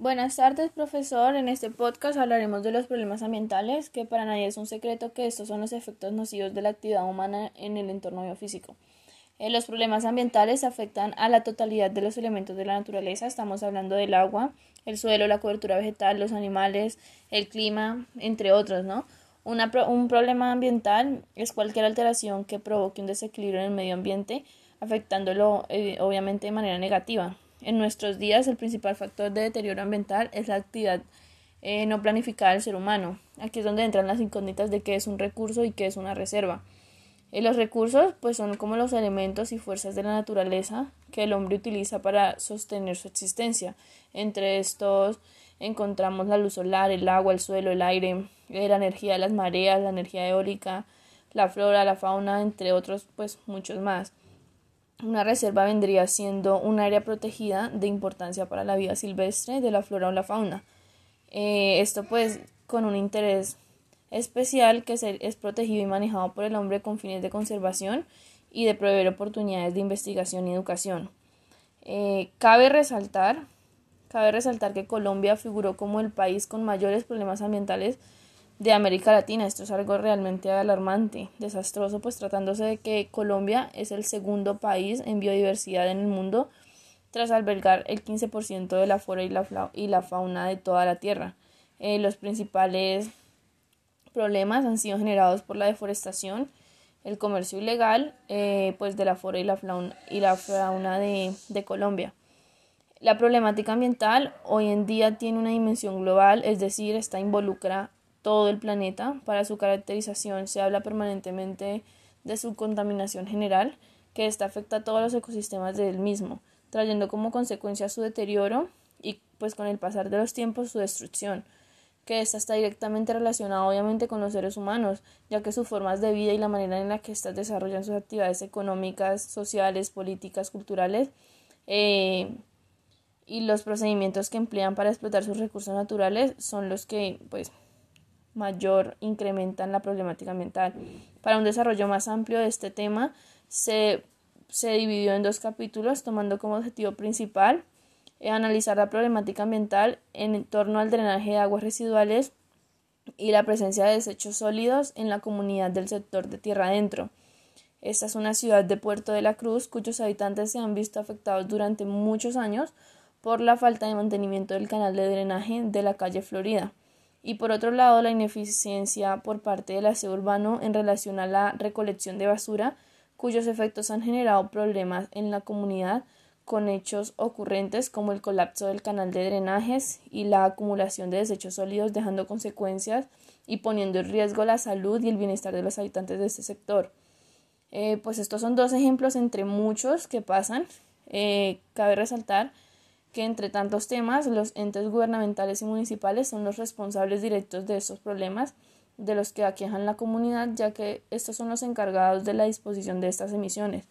Buenas tardes, profesor. En este podcast hablaremos de los problemas ambientales, que para nadie es un secreto que estos son los efectos nocivos de la actividad humana en el entorno biofísico. Eh, los problemas ambientales afectan a la totalidad de los elementos de la naturaleza. Estamos hablando del agua, el suelo, la cobertura vegetal, los animales, el clima, entre otros, ¿no? un problema ambiental es cualquier alteración que provoque un desequilibrio en el medio ambiente, afectándolo eh, obviamente de manera negativa. En nuestros días el principal factor de deterioro ambiental es la actividad eh, no planificada del ser humano. Aquí es donde entran las incógnitas de qué es un recurso y qué es una reserva. Eh, los recursos pues son como los elementos y fuerzas de la naturaleza que el hombre utiliza para sostener su existencia. Entre estos encontramos la luz solar, el agua, el suelo, el aire, eh, la energía de las mareas, la energía eólica, la flora, la fauna, entre otros pues muchos más. Una reserva vendría siendo un área protegida de importancia para la vida silvestre de la flora o la fauna. Eh, esto pues con un interés especial que es protegido y manejado por el hombre con fines de conservación y de proveer oportunidades de investigación y educación. Eh, cabe resaltar, cabe resaltar que Colombia figuró como el país con mayores problemas ambientales de América Latina. Esto es algo realmente alarmante, desastroso, pues tratándose de que Colombia es el segundo país en biodiversidad en el mundo tras albergar el 15% de la flora y la, y la fauna de toda la Tierra. Eh, los principales problemas han sido generados por la deforestación, el comercio ilegal eh, pues de la flora y la fauna, y la fauna de, de Colombia. La problemática ambiental hoy en día tiene una dimensión global, es decir, está involucra todo el planeta. Para su caracterización se habla permanentemente de su contaminación general, que esta afecta a todos los ecosistemas del mismo, trayendo como consecuencia su deterioro y pues con el pasar de los tiempos su destrucción, que esta está directamente relacionada obviamente con los seres humanos, ya que sus formas de vida y la manera en la que éstas desarrollan sus actividades económicas, sociales, políticas, culturales, eh, y los procedimientos que emplean para explotar sus recursos naturales son los que pues mayor incrementan la problemática ambiental. Para un desarrollo más amplio de este tema, se, se dividió en dos capítulos, tomando como objetivo principal eh, analizar la problemática ambiental en torno al drenaje de aguas residuales y la presencia de desechos sólidos en la comunidad del sector de tierra adentro. Esta es una ciudad de Puerto de la Cruz cuyos habitantes se han visto afectados durante muchos años por la falta de mantenimiento del canal de drenaje de la calle Florida y por otro lado la ineficiencia por parte del aseo urbano en relación a la recolección de basura, cuyos efectos han generado problemas en la comunidad con hechos ocurrentes como el colapso del canal de drenajes y la acumulación de desechos sólidos dejando consecuencias y poniendo en riesgo la salud y el bienestar de los habitantes de este sector. Eh, pues estos son dos ejemplos entre muchos que pasan. Eh, cabe resaltar que entre tantos temas los entes gubernamentales y municipales son los responsables directos de estos problemas de los que aquejan la comunidad, ya que estos son los encargados de la disposición de estas emisiones.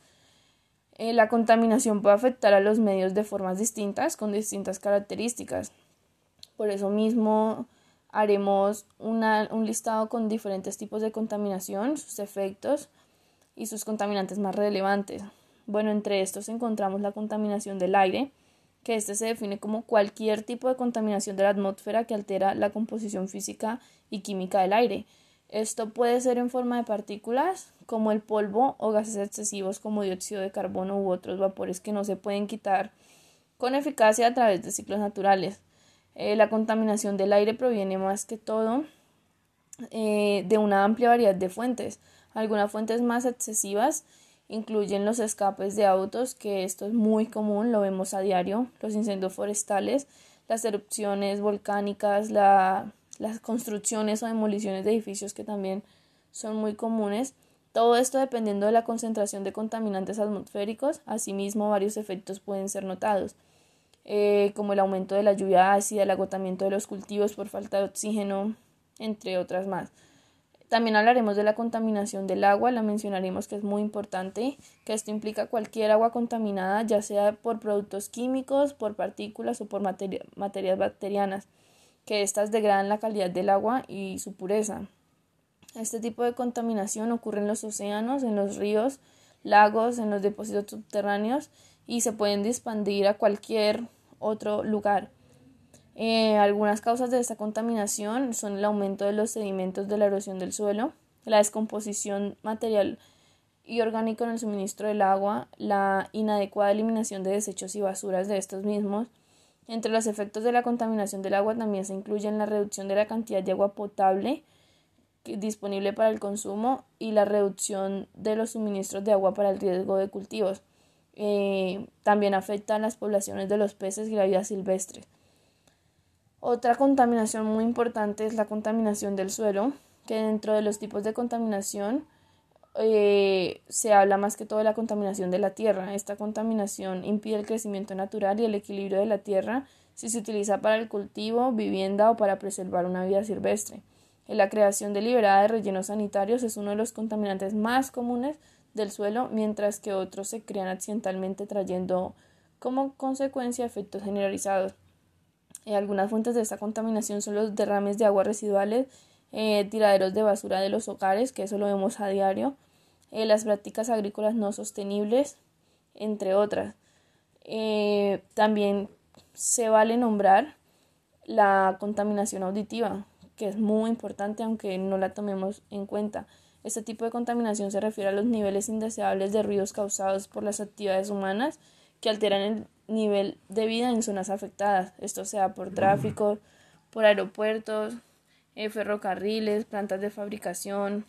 Eh, la contaminación puede afectar a los medios de formas distintas, con distintas características. Por eso mismo haremos un listado con diferentes tipos de contaminación, sus efectos y sus contaminantes más relevantes. Bueno, entre estos encontramos la contaminación del aire, que este se define como cualquier tipo de contaminación de la atmósfera que altera la composición física y química del aire. Esto puede ser en forma de partículas, como el polvo, o gases excesivos como dióxido de carbono u otros vapores que no se pueden quitar con eficacia a través de ciclos naturales. Eh, la contaminación del aire proviene más que todo eh, de una amplia variedad de fuentes. Algunas fuentes más excesivas incluyen los escapes de autos, que esto es muy común, lo vemos a diario, los incendios forestales, las erupciones volcánicas, las construcciones o demoliciones de edificios que también son muy comunes. Todo esto dependiendo de la concentración de contaminantes atmosféricos, asimismo varios efectos pueden ser notados, eh, como el aumento de la lluvia ácida, el agotamiento de los cultivos por falta de oxígeno, entre otras más. También hablaremos de la contaminación del agua, la mencionaremos que es muy importante, que esto implica cualquier agua contaminada, ya sea por productos químicos, por partículas o por materias bacterianas, que éstas degradan la calidad del agua y su pureza. Este tipo de contaminación ocurre en los océanos, en los ríos, lagos, en los depósitos subterráneos y se pueden expandir a cualquier otro lugar. Eh, algunas causas de esta contaminación son el aumento de los sedimentos de la erosión del suelo, la descomposición material y orgánico en el suministro del agua, la inadecuada eliminación de desechos y basuras de estos mismos. Entre los efectos de la contaminación del agua también se incluyen la reducción de la cantidad de agua potable disponible para el consumo y la reducción de los suministros de agua para el riesgo de cultivos. Eh, también afecta a las poblaciones de los peces y la vida silvestre. Otra contaminación muy importante es la contaminación del suelo, que dentro de los tipos de contaminación eh, se habla más que todo de la contaminación de la tierra. Esta contaminación impide el crecimiento natural y el equilibrio de la tierra si se utiliza para el cultivo, vivienda o para preservar una vida silvestre. La creación deliberada de rellenos sanitarios es uno de los contaminantes más comunes del suelo, mientras que otros se crean accidentalmente trayendo como consecuencia efectos generalizados. Eh, algunas fuentes de esta contaminación son los derrames de aguas residuales, eh, tiraderos de basura de los hogares, que eso lo vemos a diario, eh, las prácticas agrícolas no sostenibles, entre otras. Eh, también se vale nombrar la contaminación auditiva, que es muy importante aunque no la tomemos en cuenta. Este tipo de contaminación se refiere a los niveles indeseables de ruidos causados por las actividades humanas que alteran el nivel de vida en zonas afectadas, esto sea por tráfico, por aeropuertos, eh, ferrocarriles, plantas de fabricación,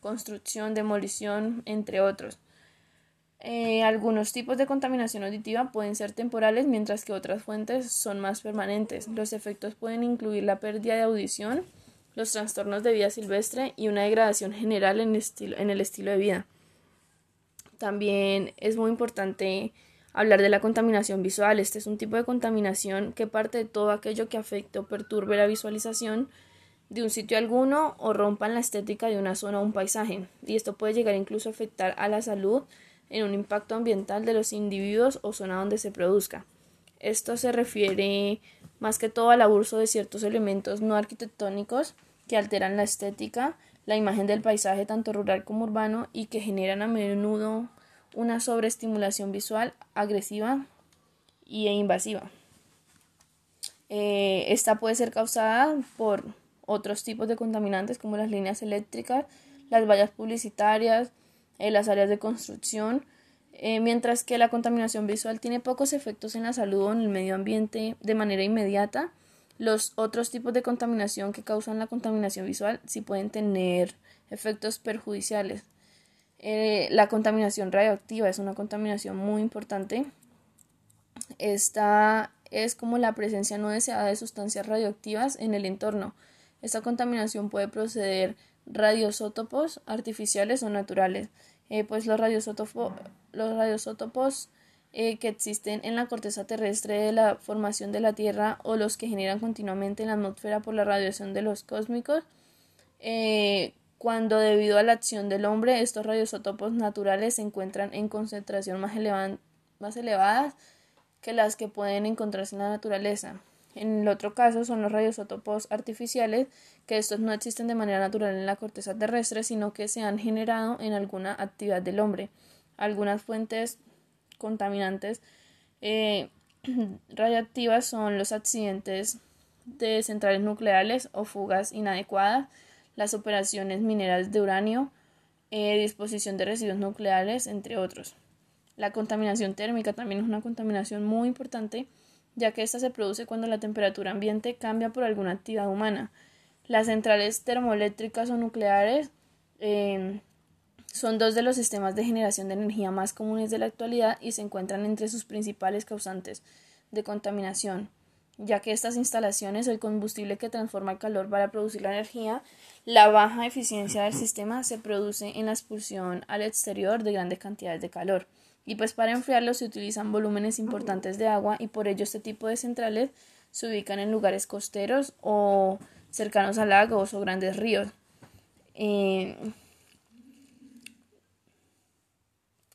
construcción, demolición, entre otros. Eh, algunos tipos de contaminación auditiva pueden ser temporales, mientras que otras fuentes son más permanentes. Los efectos pueden incluir la pérdida de audición, los trastornos de vida silvestre y una degradación general en, en el estilo de vida. También es muy importante hablar de la contaminación visual. Este es un tipo de contaminación que parte de todo aquello que afecte o perturbe la visualización de un sitio alguno o rompan la estética de una zona o un paisaje, y esto puede llegar incluso a afectar a la salud en un impacto ambiental de los individuos o zona donde se produzca. Esto se refiere más que todo al abuso de ciertos elementos no arquitectónicos que alteran la estética, la imagen del paisaje tanto rural como urbano y que generan a menudo una sobreestimulación visual agresiva e invasiva. Eh, esta puede ser causada por otros tipos de contaminantes como las líneas eléctricas, las vallas publicitarias, eh, las áreas de construcción, eh, mientras que la contaminación visual tiene pocos efectos en la salud o en el medio ambiente de manera inmediata. Los otros tipos de contaminación que causan la contaminación visual sí pueden tener efectos perjudiciales. Eh, la contaminación radioactiva es una contaminación muy importante. Esta es como la presencia no deseada de sustancias radioactivas en el entorno. Esta contaminación puede proceder radiosótopos artificiales o naturales, eh, pues los radiosótopos, los radiosótopos eh, que existen en la corteza terrestre de la formación de la Tierra o los que generan continuamente en la atmósfera por la radiación de los cósmicos, cuando debido a la acción del hombre estos radiosótopos naturales se encuentran en concentración más, más elevadas que las que pueden encontrarse en la naturaleza. En el otro caso son los radiosótopos artificiales, que estos no existen de manera natural en la corteza terrestre, sino que se han generado en alguna actividad del hombre. Algunas fuentes contaminantes eh, radiactivas son los accidentes de centrales nucleares o fugas inadecuadas, las operaciones mineras de uranio, eh, disposición de residuos nucleares, entre otros. La contaminación térmica también es una contaminación muy importante ya que ésta se produce cuando la temperatura ambiente cambia por alguna actividad humana. Las centrales termoeléctricas o nucleares em, son dos de los sistemas de generación de energía más comunes de la actualidad y se encuentran entre sus principales causantes de contaminación, ya que estas instalaciones, el combustible que transforma el calor para producir la energía, la baja eficiencia del sistema se produce en la expulsión al exterior de grandes cantidades de calor y pues para enfriarlo se utilizan volúmenes importantes de agua y por ello este tipo de centrales se ubican en lugares costeros o cercanos a lagos o grandes ríos. Eh,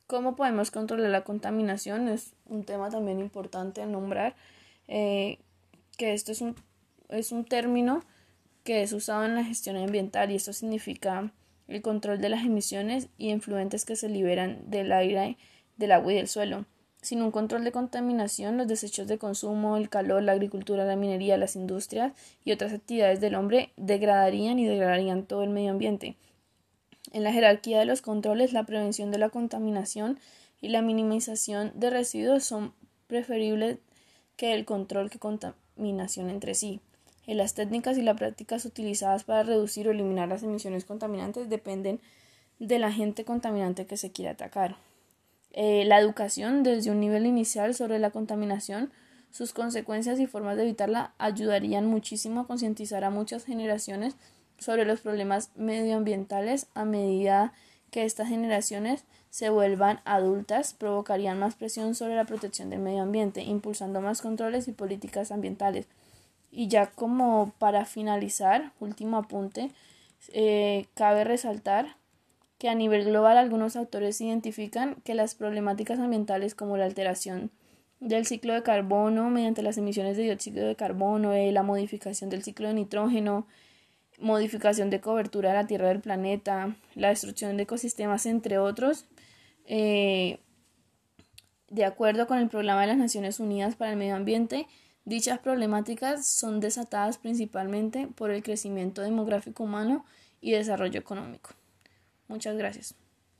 ¿Cómo podemos controlar la contaminación? Es un tema también importante nombrar, eh, que esto es un, es un término que es usado en la gestión ambiental y esto significa el control de las emisiones y influentes que se liberan del aire del agua y del suelo. sin un control de contaminación, los desechos de consumo, el calor, la agricultura, la minería, las industrias y otras actividades del hombre degradarían y degradarían todo el medio ambiente. En la jerarquía de los controles, la prevención de la contaminación y la minimización de residuos son preferibles que el control que entre sí. En las técnicas y las prácticas utilizadas para reducir o eliminar las emisiones contaminantes dependen del agente contaminante que se quiere atacar. Eh, la educación desde un nivel inicial sobre la contaminación, sus consecuencias y formas de evitarla ayudarían muchísimo a concientizar a muchas generaciones sobre los problemas medioambientales a medida que estas generaciones se vuelvan adultas, provocarían más presión sobre la protección del medio ambiente, impulsando más controles y políticas ambientales. Y ya como para finalizar, último apunte, eh, cabe resaltar que a nivel global algunos autores identifican que las problemáticas ambientales como la alteración del ciclo de carbono mediante las emisiones de dióxido de carbono, eh, la modificación del ciclo de nitrógeno, modificación de cobertura de la Tierra del planeta, la destrucción de ecosistemas, entre otros, eh, de acuerdo con el Programa de las Naciones Unidas para el Medio Ambiente, dichas problemáticas son desatadas principalmente por el crecimiento demográfico humano y desarrollo económico. Muchas gracias.